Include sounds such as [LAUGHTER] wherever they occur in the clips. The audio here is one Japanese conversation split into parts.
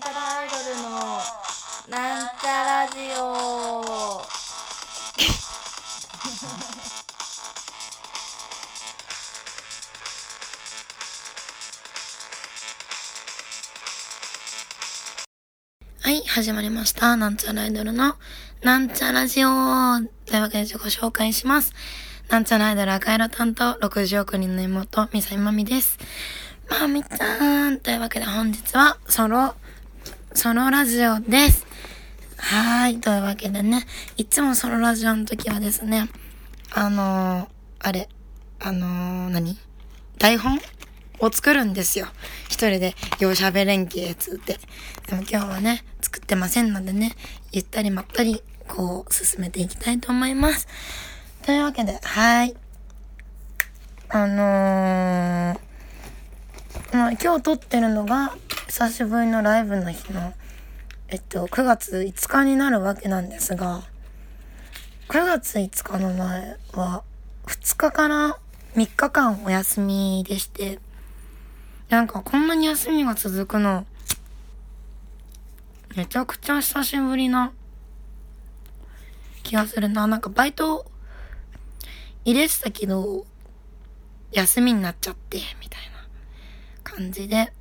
なんちゃらアイドルのなんちゃラジオ [LAUGHS] はい、始まりました。なんちゃらアイドルのなんちゃラジオというわけで自己紹介します。なんちゃらアイドル赤色担当60億人の妹、みさみまみです。まみちゃんというわけで本日はソロ、ソロラジオです。はーい、というわけでね、いつもソロラジオの時はですね、あのー、あれ、あのー、何？台本を作るんですよ。一人で、よう喋れんけ、つって。でも今日はね、作ってませんのでね、ゆったりまったり、こう、進めていきたいと思います。というわけで、はい。あのー、ま、今日撮ってるのが、久しぶりのライブの日の、えっと、9月5日になるわけなんですが、9月5日の前は、2日から3日間お休みでして、なんかこんなに休みが続くの、めちゃくちゃ久しぶりな気がするな。なんかバイト入れてたけど、休みになっちゃって、みたいな感じで。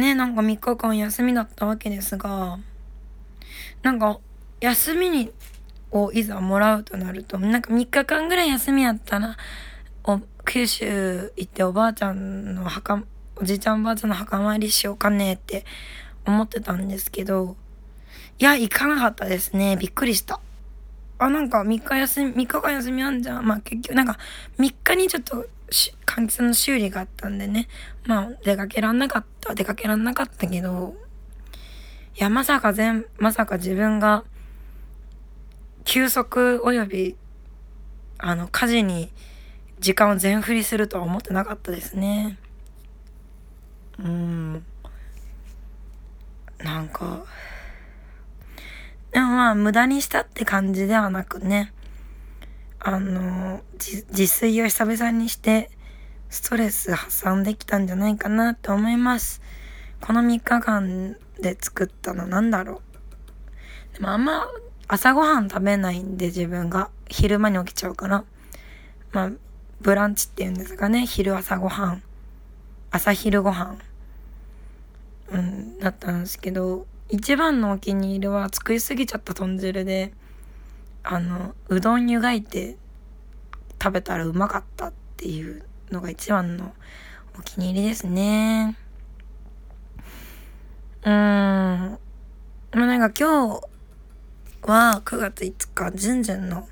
ねなんか3日間休みだったわけですが、なんか休みに、をいざもらうとなると、なんか3日間ぐらい休みやったら、お、九州行っておばあちゃんの墓、おじいちゃんおばあちゃんの墓参りしようかねって思ってたんですけど、いや、行かなかったですね。びっくりした。あ、なんか3日休み、3日間休みあんじゃん。まあ結局、なんか3日にちょっとし、換気の修理があったんでね。まあ出かけらんなかった、出かけらんなかったけど、いや、まさか全、まさか自分が、休息及び、あの、家事に時間を全振りするとは思ってなかったですね。うん。なんか、でもまあ、無駄にしたって感じではなくね、あの、自炊を久々にして、ストレス発散できたんじゃないかなって思います。この3日間で作ったのなんだろう。でもあんま朝ごはん食べないんで自分が昼間に起きちゃうから。まあ、ブランチって言うんですかね。昼朝ごはん。朝昼ごはん。うん、だったんですけど、一番のお気に入りは作りすぎちゃった豚汁で、あの、うどん湯がいて食べたらうまかったっていうのが一番のお気に入りですね。うーん。まあなんか今日は9月5日、じゅんじゅんの、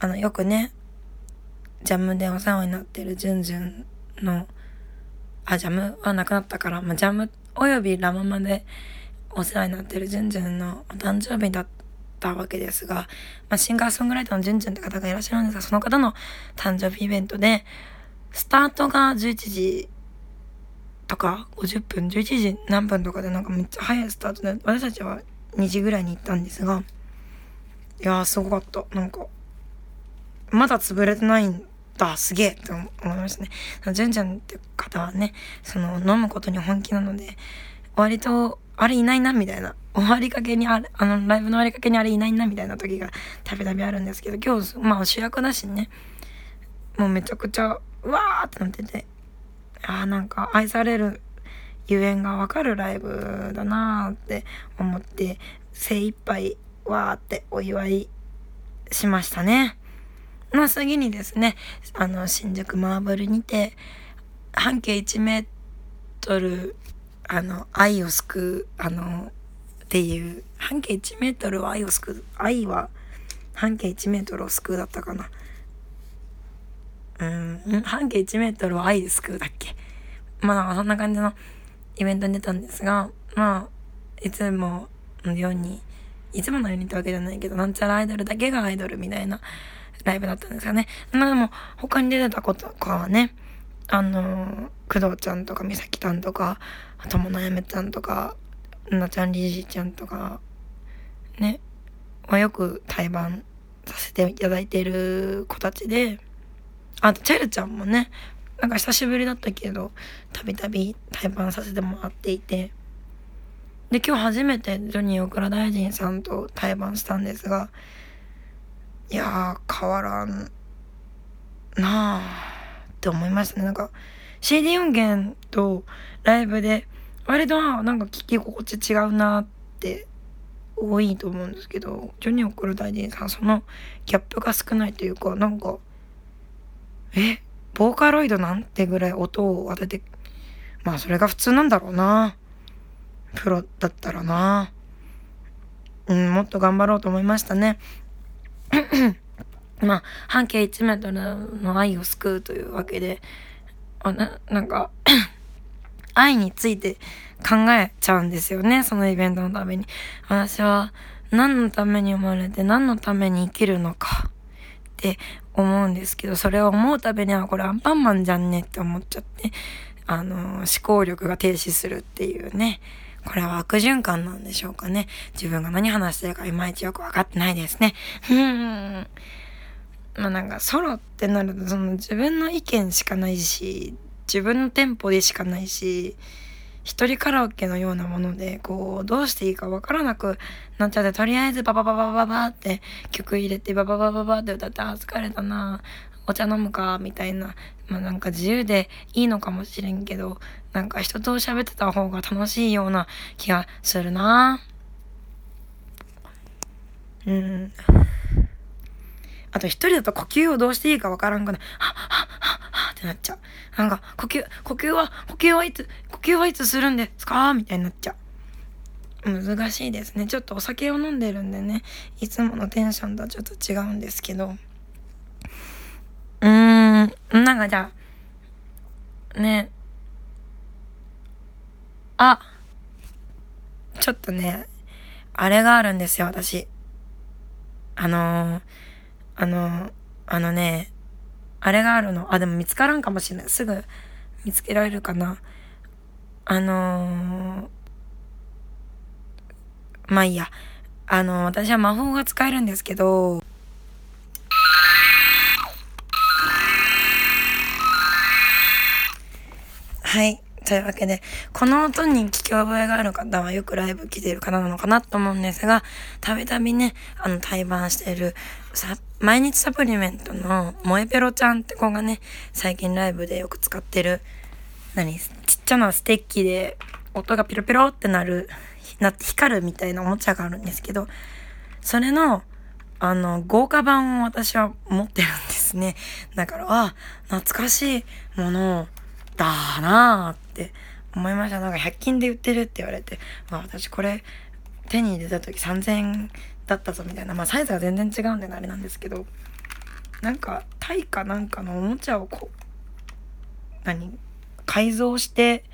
あの、よくね、ジャムでお世話になってるじゅんじゅんの、あ、ジャムはなくなったから、まあ、ジャムおよびラママでお世話になってるじゅんじゅんのお誕生日だったたわけですが、まあ、シンガーソングライターのじゅんじゅんって方がいらっしゃるんですが、その方の誕生日イベントで、スタートが11時とか50分、11時何分とかでなんかめっちゃ早いスタートで、私たちは2時ぐらいに行ったんですが、いやーすごかった。なんか、まだ潰れてないんだ、すげえって思いましたね。じゅんじゅんって方はね、その飲むことに本気なので、割と、あれいないな、みたいな。終わりかけにあれ、あの、ライブの終わりかけにあれいないな、みたいな時がたびたびあるんですけど、今日、まあ主役だしね、もうめちゃくちゃ、うわーってなってて、ああ、なんか愛されるゆえんがわかるライブだなーって思って、精一杯、わーってお祝いしましたね。まあ次にですね、あの、新宿マーブルにて、半径1メートル、あの、愛を救う、あの、っていう、半径1メートルは愛を救う、愛は半径1メートルを救うだったかな。うん、半径1メートルは愛で救うだっけ？まあそんな感じのイベントに出たんですが、まあ、いつものように、いつものようにってわけじゃないけど、なんちゃらアイドルだけがアイドルみたいなライブだったんですよね。まあでも、他に出てたことかはね、あの、工藤ちゃんとか、みさきたんとか、ともなやめちゃんとか、なちゃんりじちゃんとか、ね、はよく対バンさせていただいてる子たちで、あと、チェルちゃんもね、なんか久しぶりだったけどたびたび対バンさせてもらっていてで今日初めてジョニー大倉大臣さんと対バンしたんですがいやー変わらんなあって思いましたね。なんか CD 音源とライブで割となんか聞き心地違うなって多いと思うんですけどジョニー・オクル大臣さんそのギャップが少ないというかなんかえボーカロイドなんてぐらい音を当ててまあそれが普通なんだろうな。プロだったらな。うんもっと頑張ろうと思いましたね。[CLEARS THROAT] まあ半径1メートルの愛を救うというわけであななんか [COUGHS] 愛について考えちゃうんですよね、そのイベントのために。私は何のために生まれて何のために生きるのかって思うんですけど、それを思うたびにはこれアンパンマンじゃんねって思っちゃって、あの、思考力が停止するっていうね。これは悪循環なんでしょうかね。自分が何話してるかいまいちよくわかってないですね。ふーん。まあなんかソロってなるとその自分の意見しかないし、自分のテンポでしかないし、一人カラオケのようなもので、こう、どうしていいかわからなくなっちゃって、とりあえずババババババって曲入れて、バババババって歌って、あ、疲れたな、お茶飲むか、みたいな。まあなんか自由でいいのかもしれんけど、なんか人と喋ってた方が楽しいような気がするな。うん。あと一人だと呼吸をどうしていいかわからんくなはっはっはっはってなっちゃう。なんか、呼吸、呼吸は、呼吸はいつ、呼吸はいつするんですか？みたいになっちゃう。難しいですね。ちょっとお酒を飲んでるんでね、いつものテンションとはちょっと違うんですけど。うーん、なんかじゃあ、ね、あ、ちょっとね、あれがあるんですよ、私。あのー、あの、あのね、あれがあるの。あ、でも見つからんかもしれない。すぐ見つけられるかな。あのー、まあいいや。あの、私は魔法が使えるんですけど、はい。というわけで、この音に聞き覚えがある方はよくライブ来ている方なのかなと思うんですが、たびたびね、あの、対バンしている、さ、毎日サプリメントの萌えペロちゃんって子がね、最近ライブでよく使ってる、何、ちっちゃなステッキで音がピロピロってなる、なって光るみたいなおもちゃがあるんですけど、それの、あの、豪華版を私は持ってるんですね。だから、あ、懐かしいものをだなぁって思いました。なんか100均で売ってるって言われて、まあ私これ手に入れた時3000円だったぞみたいな、まあサイズが全然違うんであれなんですけど、なんかタイかなんかのおもちゃをこう、何改造して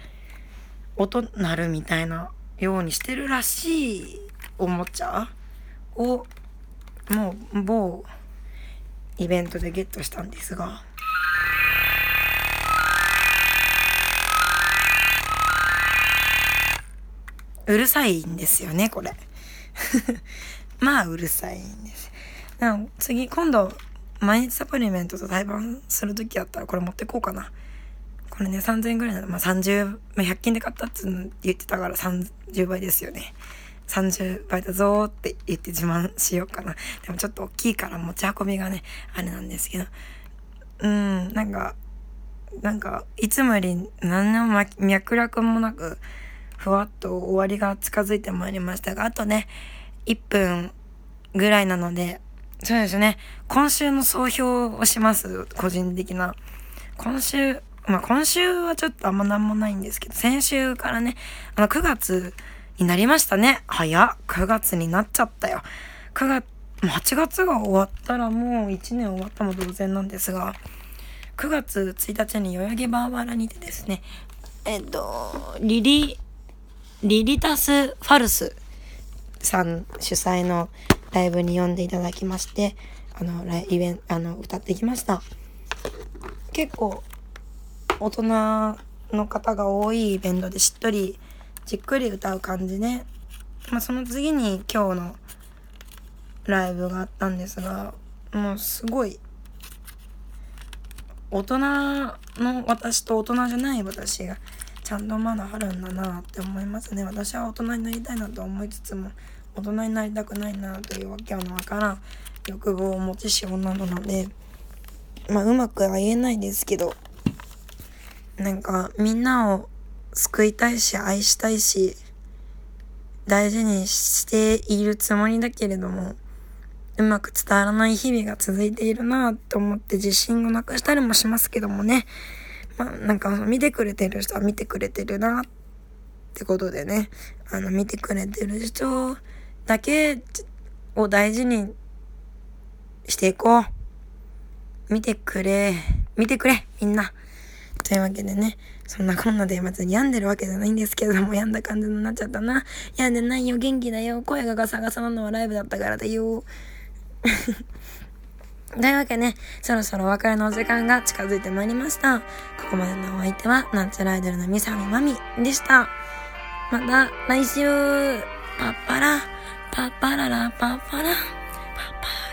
音鳴るみたいなようにしてるらしいおもちゃをもう某イベントでゲットしたんですが、うるさいんですよね、これ。[LAUGHS] まあ、うるさいんです。次、今度、毎日サプリメントと対バンするときやったらこれ持ってこうかな。これね、3000円ぐらいなの。まあ、30、まあ、100均で買ったって言ってたから30倍ですよね。30倍だぞーって言って自慢しようかな。でもちょっと大きいから持ち運びがね、あれなんですけど。うん、なんか、なんか、いつもより何の脈絡もなく、ふわっと終わりが近づいてまいりましたが、あとね、1分ぐらいなので、そうですね、今週の総評をします、個人的な。今週、まあ今週はちょっとあんまなんもないんですけど、先週からね、あの9月になりましたね。早っ。9月になっちゃったよ。9月、8月が終わったらもう1年終わったも同然なんですが、9月1日に代々木バーバラにてですね、えっと、リリリリタス・ファルスさん主催のライブに呼んでいただきまして、あの、イベント、あの、歌ってきました。結構、大人の方が多いイベントでしっとり、じっくり歌う感じで、まあ、その次に今日のライブがあったんですが、もうすごい、大人の私と大人じゃない私がちゃんとまだあるんだなって思いますね私は大人になりたいなと思いつつも大人になりたくないなというわけのわからん欲望を持ちし女なのでまあうまくは言えないですけどなんかみんなを救いたいし愛したいし大事にしているつもりだけれどもうまく伝わらない日々が続いているなと思って自信をなくしたりもしますけどもね。まあなんか見てくれてる人は見てくれてるなってことでね。あの見てくれてる人だけを大事にしていこう。見てくれ。見てくれみんな。というわけでね、そんなこんなで別に病んでるわけじゃないんですけども、病んだ感じになっちゃったな。病んでないよ、元気だよ。声がガサガサなのはライブだったからだよ。というわけで、ね、そろそろお別れのお時間が近づいてまいりました。ここまでのお相手は、なんちゃらアイドルのみさみまみでした。また来週、パッパラ、パッパララ、パッパラ、パッパラ。